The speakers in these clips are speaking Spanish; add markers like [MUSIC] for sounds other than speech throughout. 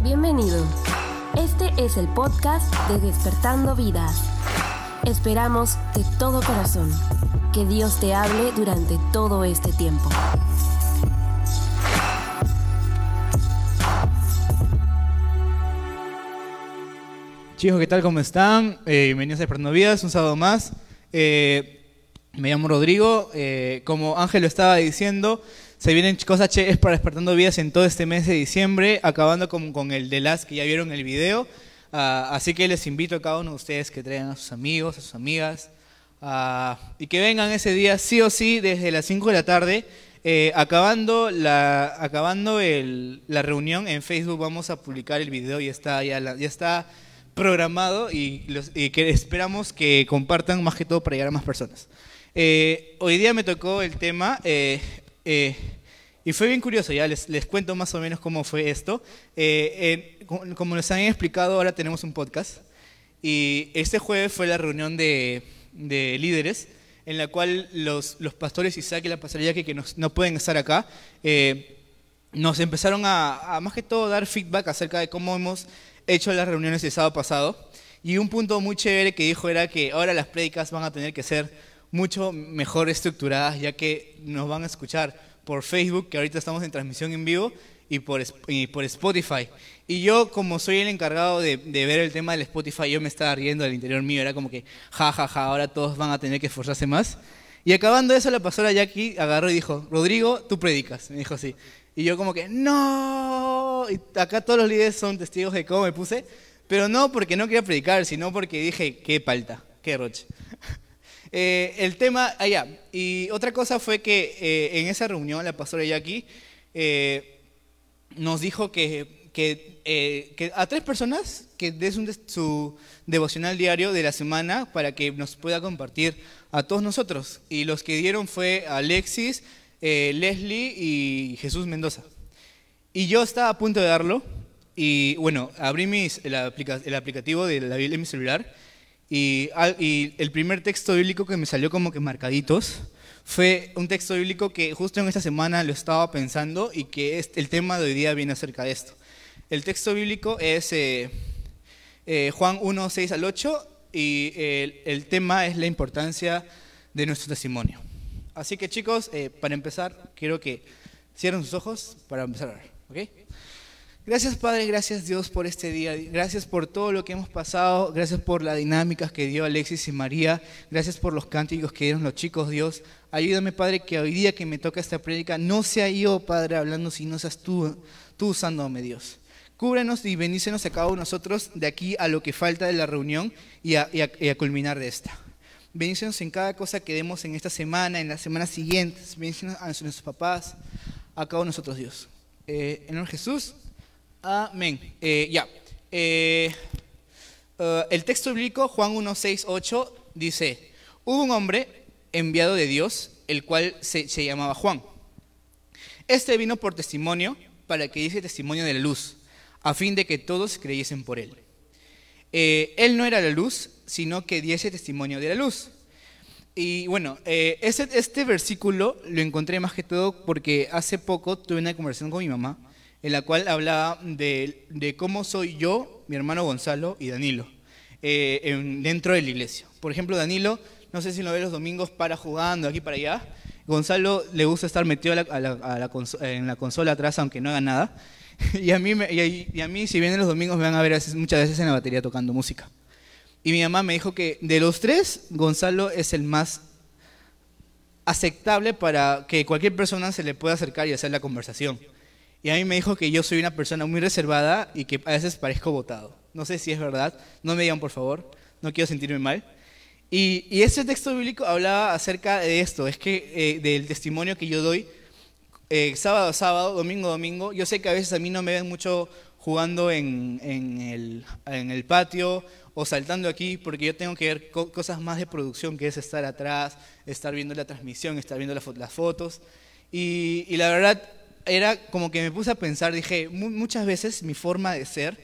Bienvenido. Este es el podcast de Despertando Vidas. Esperamos de todo corazón que Dios te hable durante todo este tiempo. Chicos, ¿qué tal? ¿Cómo están? Eh, bienvenidos a Despertando Vidas, un sábado más. Eh, me llamo Rodrigo. eh, como Ángel lo estaba diciendo, se vienen cosas chéveres para Despertando Vidas en todo este mes de diciembre, acabando con, con el de las que ya vieron el video. Ah, así que les invito a cada uno de ustedes que traigan a sus amigos, a sus amigas, ah, y que vengan ese día sí o sí desde las 5 de la tarde. Eh, acabando la, acabando el- la reunión en Facebook vamos a publicar el video y está ya, la- ya está programado y, los- y que esperamos que compartan más que todo para llegar a más personas. Eh, hoy día me tocó el tema eh, eh, y fue bien curioso, ya les, les cuento más o menos cómo fue esto. Eh, eh, como- nos han explicado, ahora tenemos un podcast y este jueves fue la reunión de, de líderes en la cual los, los pastores Isaac y la pastora Jackie, que nos- no pueden estar acá, eh, nos empezaron a, a más que todo dar feedback acerca de cómo hemos hecho las reuniones el sábado pasado. Y un punto muy chévere que dijo era que ahora las prédicas van a tener que ser mucho mejor estructuradas, ya que nos van a escuchar por Facebook, que ahorita estamos en transmisión en vivo, y por, y por Spotify. Y yo, como soy el encargado de, de ver el tema del Spotify, yo me estaba riendo al interior mío, era como que, ja, ja, ja, ahora todos van a tener que esforzarse más. Y acabando eso, la pastora Jackie agarró y dijo, Rodrigo, tú predicas. Me dijo así. Y yo como que, no. Y acá todos los líderes son testigos de cómo me puse. Pero no porque no quería predicar, sino porque dije, qué palta, qué roche. Eh, el tema, allá. y otra cosa fue que eh, en esa reunión la pastora Jackie eh, nos dijo que, que, eh, que a tres personas que des un su devocional diario de la semana para que nos pueda compartir a todos nosotros. Y los que dieron fue Alexis, eh, Leslie y Jesús Mendoza. Y yo estaba a punto de darlo. Y bueno, abrí mis, el, aplica- el aplicativo de la Biblia en mi celular. Y, y el primer texto bíblico que me salió como que marcaditos fue un texto bíblico que justo en esta semana lo estaba pensando y que el tema de hoy día viene acerca de esto. El texto bíblico es eh, eh, Juan 1, 6 al 8 y el, el tema es la importancia de nuestro testimonio. Así que chicos, eh, para empezar, quiero que cierren sus ojos para empezar a orar. ¿ok? Gracias Padre, gracias Dios por este día, gracias por todo lo que hemos pasado, gracias por las dinámicas que dio Alexis y María, gracias por los cánticos que dieron los chicos, Dios. Ayúdame Padre que hoy día que me toca esta prédica no sea yo Padre hablando, sino seas tú, tú usándome Dios. Cúbrenos y bendícenos a cada uno de nosotros de aquí a lo que falta de la reunión y a, y a- y a culminar de esta. Bendícenos en cada cosa que demos en esta semana, en las semanas siguientes. Bendícenos a nuestros papás, a cada uno de nosotros, Dios. Eh, en el Jesús, amén. Eh, ya. Eh, eh, el texto bíblico, Juan 1, 6, 8, dice: Hubo un hombre enviado de Dios, el cual se, llamaba Juan. Este vino por testimonio para que diese testimonio de la luz, a fin de que todos creyesen por él. Él no era la luz, sino que diese testimonio de la luz. Y bueno, este, este versículo lo encontré más que todo porque hace poco tuve una conversación con mi mamá en la cual hablaba de, cómo soy yo, mi hermano Gonzalo y Danilo eh, en- dentro de la iglesia. Por ejemplo, Danilo, no sé si lo ve los domingos para jugando aquí para allá. Gonzalo le gusta estar metido en la consola atrás aunque no haga nada. [LAUGHS] Y a, mí, me- y, a- y a mí, si vienen los domingos, me van a ver muchas veces en la batería tocando música. Y mi mamá me dijo que de los tres, Gonzalo es el más aceptable para que cualquier persona se le pueda acercar y hacer la conversación. Y a mí me dijo que yo soy una persona muy reservada y que a veces parezco votado. No sé si es verdad, no me digan por favor, no quiero sentirme mal. Y, y ese texto bíblico hablaba acerca de esto, es que eh, del testimonio que yo doy eh, sábado sábado, domingo domingo. Yo sé que a veces a mí no me ven mucho jugando en, en el, en el patio o saltando aquí, porque yo tengo que ver co- cosas más de producción, que es estar atrás, estar viendo la transmisión, estar viendo la fo- las fotos. Y, y la verdad, era como que me puse a pensar, dije, mu- muchas veces mi forma de ser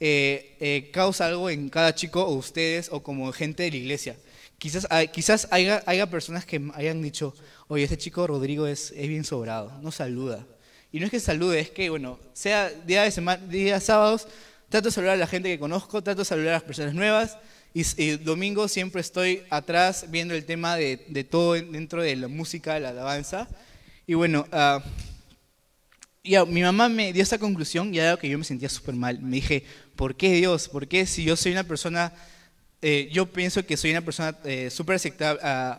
eh, eh, causa algo en cada chico o ustedes o como gente de la iglesia. Quizás, quizás haya, haya personas que hayan dicho, oye, este chico Rodrigo es, es bien sobrado, no saluda. Y no es que salude, es que, bueno, sea día de semana, día sábados, trato de saludar a la gente que conozco, trato de saludar a las personas nuevas. Y, domingo siempre estoy atrás viendo el tema de, todo dentro de la música, de la alabanza. Y bueno, uh, mi mamá me dio esa conclusión y era que yo me sentía súper mal. Me dije, ¿por qué Dios? ¿Por qué si yo soy una persona, eh, yo pienso que soy una persona eh, súper uh,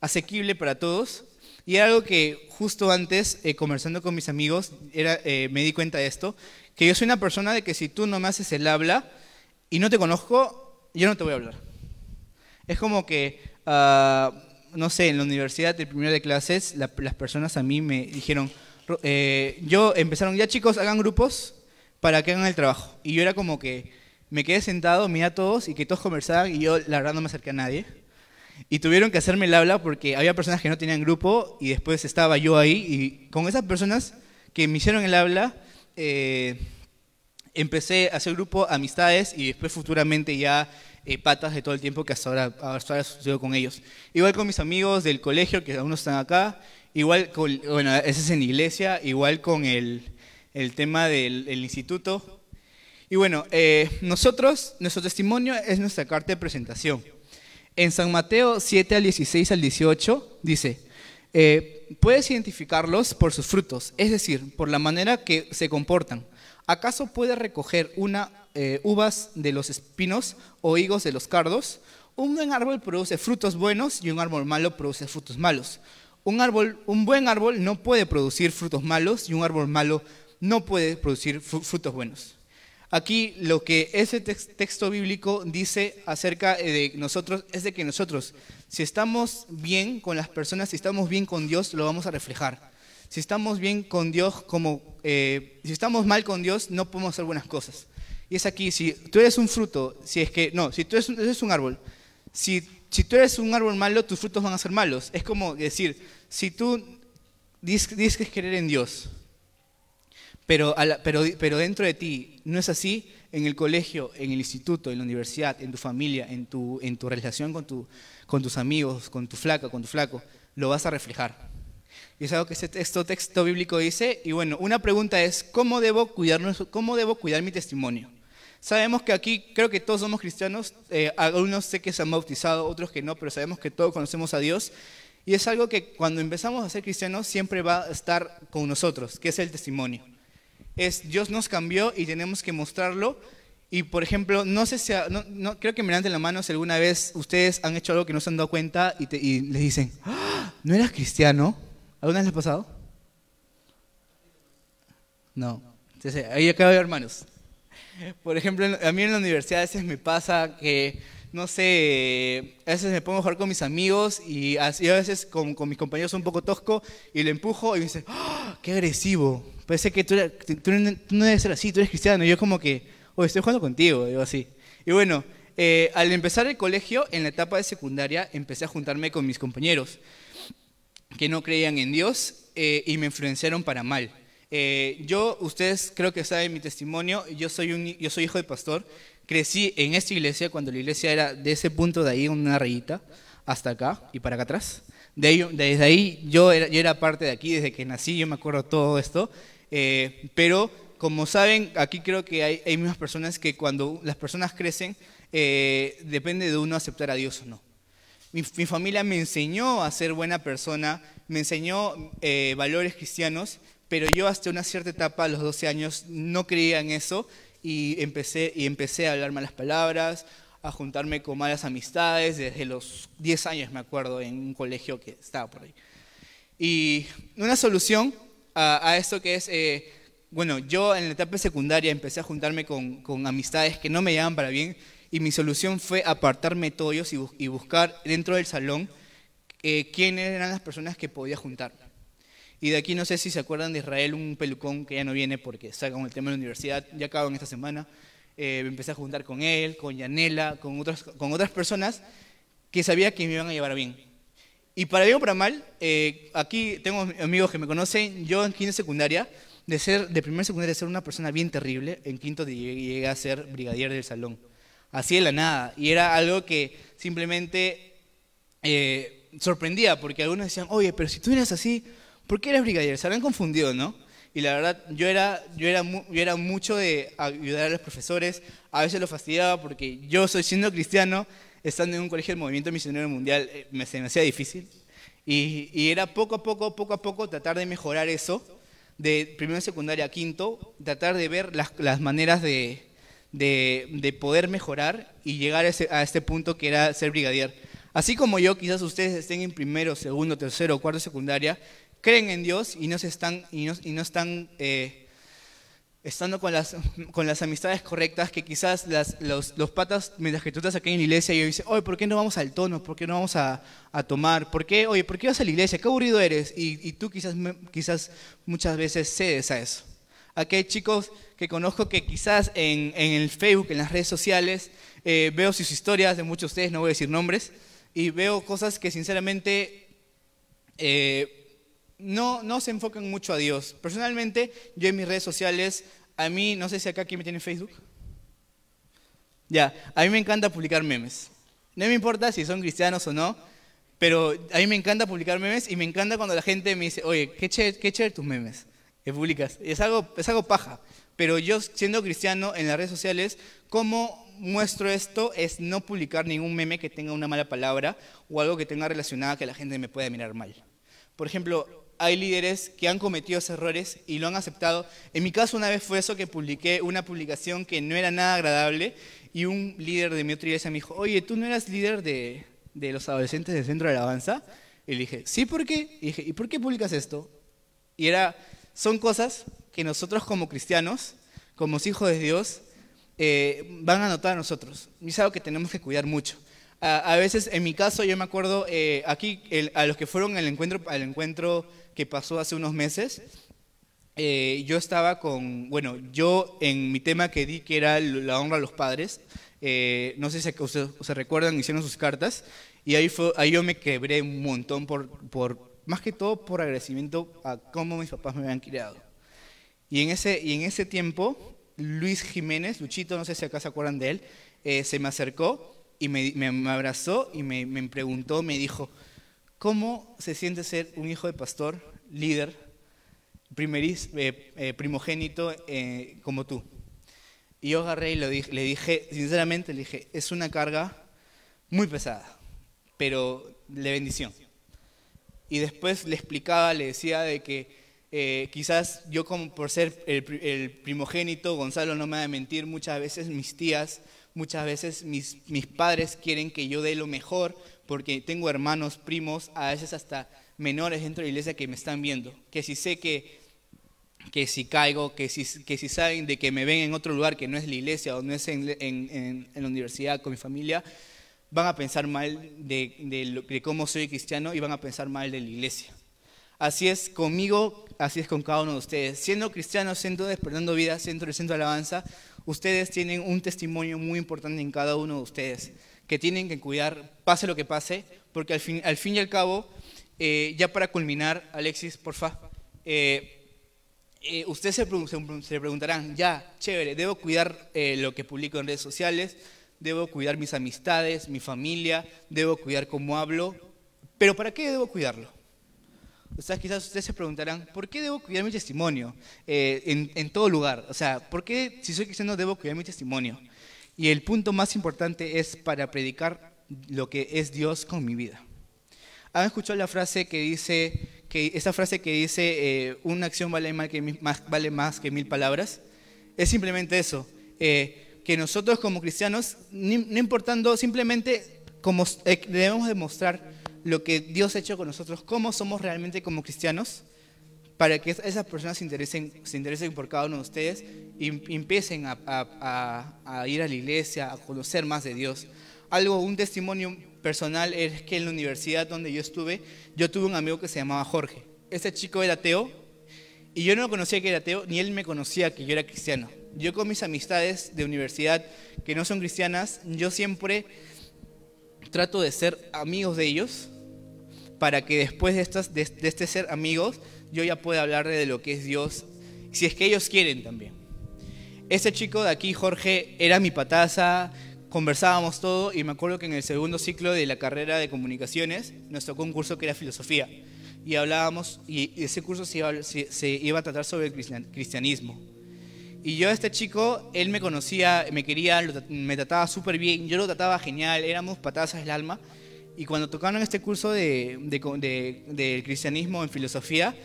asequible para todos? Y algo que justo antes, eh, conversando con mis amigos, era, eh, me di cuenta de esto, que yo soy una persona de que si tú no me haces el habla y no te conozco, yo no te voy a hablar. Es como que, ah, no sé, en la universidad, el primero de clases, las personas a mí me dijeron, eh, yo empezaron, ya chicos, hagan grupos para que hagan el trabajo. Y yo era como que me quedé sentado, miré a todos y que todos conversaban y yo la verdad no me acerqué a nadie. Y tuvieron que hacerme el habla porque había personas que no tenían grupo y después estaba yo ahí y con esas personas que me hicieron el habla, eh, empecé a hacer grupo, amistades y después futuramente ya eh, patas de todo el tiempo que hasta ahora, hasta ahora sucedió con ellos. Igual con mis amigos del colegio, que no están acá, igual con, bueno, ese es en iglesia, igual con el, el tema del instituto. Y bueno, eh, nosotros, nuestro testimonio es nuestra carta de presentación. En San Mateo 7 al 16 al 18 dice, eh, puedes identificarlos por sus frutos, es decir, por la manera que se comportan. ¿Acaso puedes recoger una, eh, uvas de los espinos o higos de los cardos? Un buen árbol produce frutos buenos y un árbol malo produce frutos malos. Un, árbol, un buen árbol no puede producir frutos malos y un árbol malo no puede producir frutos buenos. Aquí lo que ese texto bíblico dice acerca de nosotros es de que nosotros, si estamos bien con las personas, si estamos bien con Dios, lo vamos a reflejar. Si estamos bien con Dios, como eh, si estamos mal con Dios, no podemos hacer buenas cosas. Y es aquí, si tú eres un fruto, si es que, no, si tú eres, un árbol, si, si tú eres un árbol malo, tus frutos van a ser malos. Es como decir, si tú dices, que querer en Dios, pero, dentro de ti no es así, en el colegio, en el instituto, en la universidad, en tu familia, en tu, relación con, tu, con tus amigos, con tu flaca, con tu flaco, lo vas a reflejar. Y es algo que este texto, bíblico dice. Y bueno, una pregunta es, ¿cómo debo, cuidarnos, ¿cómo debo cuidar mi testimonio? Sabemos que aquí creo que todos somos cristianos, eh, algunos sé que se han bautizado, otros que no, pero sabemos que todos conocemos a Dios. Y es algo que cuando empezamos a ser cristianos siempre va a estar con nosotros, que es el testimonio es Dios nos cambió y tenemos que mostrarlo. Y por ejemplo, no sé si, no, creo que me levanten la mano si alguna vez ustedes han hecho algo que no se han dado cuenta y, y les dicen, ¡Ah! ¿no eras cristiano? ¿Alguna vez les ha pasado? No. Entonces, ahí acabo de hermanos. Por ejemplo, a mí en la universidad a veces me pasa que, no sé, a veces me pongo a jugar con mis amigos y, a veces con, mis compañeros un poco tosco y le empujo y me dicen, ¡Ah! ¡qué agresivo! Parece que tú, no debes ser así, tú eres cristiano. Y yo como que, oye, estoy jugando contigo, digo así. Y bueno, eh, al empezar el colegio, en la etapa de secundaria, empecé a juntarme con mis compañeros que no creían en Dios eh, y me influenciaron para mal. Eh, yo, ustedes creo que saben mi testimonio, yo soy, un, yo soy hijo de pastor, crecí en esta iglesia cuando la iglesia era de ese punto de ahí, una rayita, hasta acá y para acá atrás. De desde ahí yo era, yo era parte de aquí, desde que nací, yo me acuerdo todo esto. Eh, pero como saben, aquí creo que hay, hay, mismas personas que cuando las personas crecen, eh, depende de uno aceptar a Dios o no. Mi, familia me enseñó a ser buena persona, me enseñó eh, valores cristianos, pero yo hasta una cierta etapa, a los 12 años, no creía en eso y empecé, a hablar malas palabras, a juntarme con malas amistades, desde los 10 años me acuerdo, en un colegio que estaba por ahí. Y una solución a, esto que es, eh, bueno, yo en la etapa secundaria empecé a juntarme con, amistades que no me llevaban para bien y mi solución fue apartarme todos ellos y, buscar dentro del salón eh, quiénes eran las personas que podía juntar. Y de aquí no sé si se acuerdan de Israel, un pelucón que ya no viene porque está con el tema de la universidad, ya acabo en esta semana. Eh, me empecé a juntar con él, con Yanela, con otras, con otras personas que sabía que me iban a llevar bien. Y para bien o para mal, eh, aquí tengo amigos que me conocen, yo en quinto secundaria, de ser, de primer secundaria, de ser una persona bien terrible, en quinto llegué a ser brigadier del salón. Así de la nada. Y era algo que simplemente eh, sorprendía, porque algunos decían, oye, pero si tú eres así, ¿por qué eres brigadier? Se habían confundido, ¿no? Y la verdad, yo era, yo era, yo era mucho de ayudar a los profesores. A veces lo fastidiaba porque yo soy siendo cristiano, estando en un colegio del Movimiento Misionero Mundial, eh, me, se me hacía difícil. Y, y, era poco a poco, poco a poco tratar de mejorar eso, de primero secundaria a quinto, tratar de ver las, las maneras de, de, de, poder mejorar y llegar a, ese, a este punto que era ser brigadier. Así como yo, quizás ustedes estén en primero, segundo, tercero, cuarto secundaria, creen en Dios y no, se están, y no, están eh, estando con las, con las amistades correctas, que quizás los, patas, mientras que tú estás aquí en la iglesia, y dicen, oye, ¿por qué no vamos al tono? ¿Por qué no vamos a, a tomar? ¿Por qué, oye, ¿por qué vas a la iglesia? ¿Qué aburrido eres? Y, y tú quizás, quizás muchas veces cedes a eso. Aquí hay chicos que conozco que quizás en, en el Facebook, en las redes sociales, eh, veo sus historias de muchos de ustedes, no voy a decir nombres, y veo cosas que sinceramente eh, no, no se enfocan mucho a Dios. Personalmente, yo en mis redes sociales, a mí, no sé si acá aquí me tiene Facebook. Ya, a mí me encanta publicar memes. No me importa si son cristianos o no, pero a mí me encanta publicar memes y me encanta cuando la gente me dice, oye, qué chévere, qué chévere tus memes que publicas. Es algo, es algo paja. Pero yo, siendo cristiano en las redes sociales, ¿cómo muestro esto? Es no publicar ningún meme que tenga una mala palabra o algo que tenga relacionado que la gente me pueda mirar mal. Por ejemplo, hay líderes que han cometido errores y lo han aceptado. En mi caso una vez fue eso que publiqué una publicación que no era nada agradable y un líder de mi otra iglesia me dijo, oye, ¿tú no eras líder de, de los adolescentes del centro de alabanza? Y le dije, sí, ¿por qué? Y dije, ¿y por qué publicas esto? Y era, son cosas que nosotros como cristianos, como hijos de Dios, eh, van a notar a nosotros. Y es algo que tenemos que cuidar mucho. A, a veces, en mi caso, yo me acuerdo, eh, aquí, el, a los que fueron al encuentro, al encuentro que pasó hace unos meses, eh, yo estaba con, bueno, yo en mi tema que di, que era la honra a los padres, eh, no sé si se recuerdan, hicieron sus cartas, y ahí, fue, ahí yo me quebré un montón, por, por, más que todo por agradecimiento a cómo mis papás me habían criado. Y en ese, y en ese tiempo, Luis Jiménez, Luchito, no sé si acá se acuerdan de él, eh, se me acercó y me, me, me abrazó y me, me, preguntó, me dijo, ¿cómo se siente ser un hijo de pastor, líder, primeriz, eh, eh, primogénito eh, como tú? Y yo agarré y lo dije, le dije, sinceramente, le dije, es una carga muy pesada, pero de bendición. Y después le explicaba, le decía de que eh, quizás yo como por ser el, el, primogénito, Gonzalo no me va a mentir, muchas veces mis tías, muchas veces mis, mis padres quieren que yo dé lo mejor porque tengo hermanos, primos, a veces hasta menores dentro de la iglesia que me están viendo, que si sé que, que si caigo, que si, que si saben de que me ven en otro lugar que no es la iglesia o no es en, en, en, la universidad con mi familia, van a pensar mal de, de, de cómo soy cristiano y van a pensar mal de la iglesia. Así es conmigo, así es con cada uno de ustedes. Siendo cristianos, siendo despertando vida, centro de alabanza, ustedes tienen un testimonio muy importante en cada uno de ustedes, que tienen que cuidar, pase lo que pase, porque al fin, al fin y al cabo, eh, ya para culminar, Alexis, porfa, eh, eh, ustedes se, se, preguntarán, ya, chévere, debo cuidar eh, lo que publico en redes sociales, debo cuidar mis amistades, mi familia, debo cuidar cómo hablo, pero ¿para qué debo cuidarlo? Ustedes quizás ustedes se preguntarán, ¿por qué debo cuidar mi testimonio eh, en, en, todo lugar? O sea, ¿por qué si soy cristiano debo cuidar mi testimonio? Y el punto más importante es para predicar lo que es Dios con mi vida. ¿Han escuchado la frase que dice, que esa frase que dice, eh, una acción vale más, que, más, vale más que mil palabras? Es simplemente eso, eh, que nosotros como cristianos, no importando, simplemente como, eh, debemos demostrar lo que Dios ha hecho con nosotros, cómo somos realmente como cristianos, para que esas personas se interesen, se interesen por cada uno de ustedes y empiecen a, a, a, ir a la iglesia, a conocer más de Dios. Algo, un testimonio personal es que en la universidad donde yo estuve, yo tuve un amigo que se llamaba Jorge. Ese chico era ateo y yo no conocía que era ateo, ni él me conocía que yo era cristiano. Yo con mis amistades de universidad que no son cristianas, yo siempre trato de ser amigos de ellos para que después de, estas, de, este ser amigos yo ya pueda hablar de lo que es Dios, si es que ellos quieren también. Ese chico de aquí, Jorge, era mi pataza, conversábamos todo y me acuerdo que en el segundo ciclo de la carrera de comunicaciones nos tocó un que era filosofía. y hablábamos, y ese curso se iba, se, iba a tratar sobre el cristianismo. Y yo este chico, él me conocía, me quería, me trataba súper bien, yo lo trataba genial, éramos patazas del alma. Y cuando tocaron este curso de, de, cristianismo en filosofía,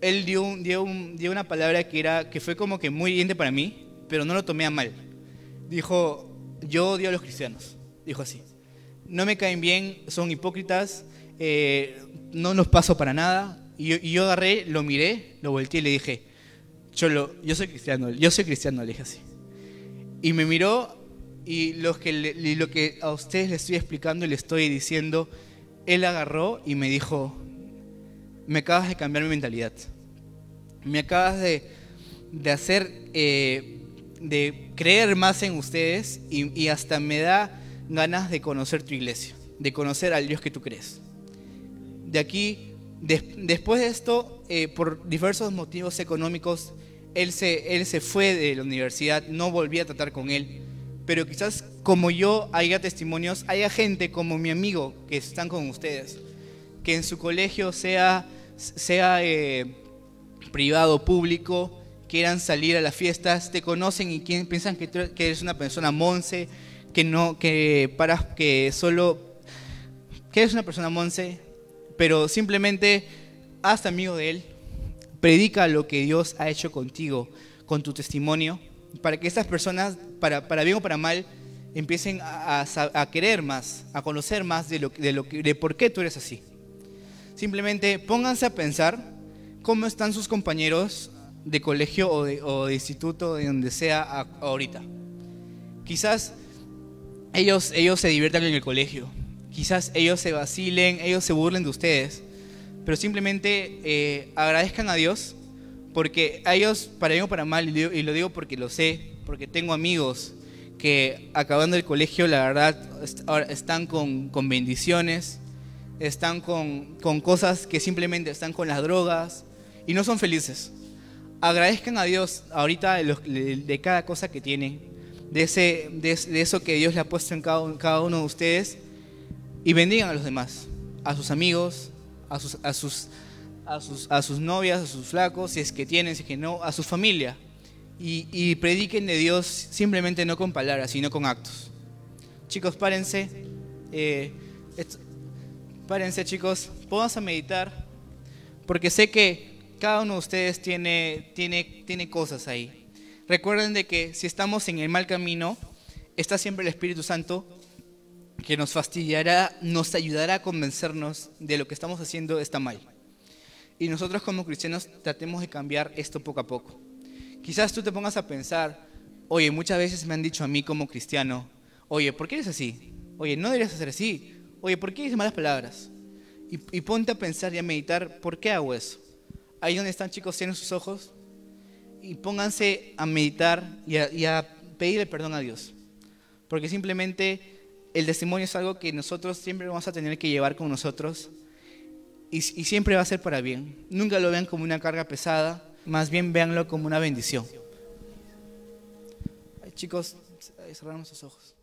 él dio, dio, dio, una palabra que, era, que fue como que muy hiriente para mí, pero no lo tomé a mal. Dijo, yo odio a los cristianos. Dijo así. No me caen bien, son hipócritas, eh, no los paso para nada. Y yo, agarré, lo miré, lo volteé y le dije, yo, yo soy cristiano, yo soy cristiano, le dije así. Y me miró y lo que, lo que a ustedes les estoy explicando y le estoy diciendo, él agarró y me dijo, me acabas de cambiar mi mentalidad. Me acabas de, de hacer, eh, de creer más en ustedes y, y hasta me da ganas de conocer tu iglesia, de conocer al Dios que tú crees de aquí, después de esto, eh, por diversos motivos económicos, él se, él se fue de la universidad, no volví a tratar con él. Pero quizás como yo haya testimonios, haya gente como mi amigo que están con ustedes, que en su colegio sea, sea eh, privado público, quieran salir a las fiestas, te conocen y piensan que, que eres una persona monce, que no, que para que solo, que eres una persona monce, pero simplemente hazte amigo de Él, predica lo que Dios ha hecho contigo, con tu testimonio, para que estas personas, para, para bien o para mal, empiecen a, querer más, a conocer más de, lo, de, lo, de por qué tú eres así. Simplemente pónganse a pensar cómo están sus compañeros de colegio o de, o instituto, de donde sea ahorita. Quizás ellos, ellos se diviertan en el colegio, quizás ellos se vacilen, ellos se burlen de ustedes, pero simplemente eh, agradezcan a Dios, porque a ellos, para bien o para mal, y lo digo porque lo sé, porque tengo amigos que acabando el colegio, la verdad, están con, con bendiciones, están con, con, cosas que simplemente están con las drogas y no son felices. Agradezcan a Dios ahorita de, cada cosa que tienen, de, ese, de, eso que Dios le ha puesto en cada, en cada uno de ustedes y bendigan a los demás, a sus amigos, a sus, a sus, a sus, a sus novias, a sus flacos, si es que tienen, si es que no, a su familia. Y, prediquen de Dios simplemente no con palabras, sino con actos. Chicos, párense. Eh, párense, chicos. Pónganse a meditar. Porque sé que cada uno de ustedes tiene, tiene, tiene cosas ahí. Recuerden de que si estamos en el mal camino, está siempre el Espíritu Santo que nos fastidiará, nos ayudará a convencernos de lo que estamos haciendo está mal. Y nosotros como cristianos tratemos de cambiar esto poco a poco. Quizás tú te pongas a pensar, oye, muchas veces me han dicho a mí como cristiano, oye, ¿por qué eres así? Oye, no deberías hacer así. Oye, ¿por qué dices malas palabras? Y, ponte a pensar y a meditar, ¿por qué hago eso? Ahí donde están chicos, tienen sus ojos y pónganse a meditar y a, y a pedirle perdón a Dios. Porque simplemente el testimonio es algo que nosotros siempre vamos a tener que llevar con nosotros y, siempre va a ser para bien. Nunca lo vean como una carga pesada, más bien véanlo como una bendición. chicos, cerramos los ojos.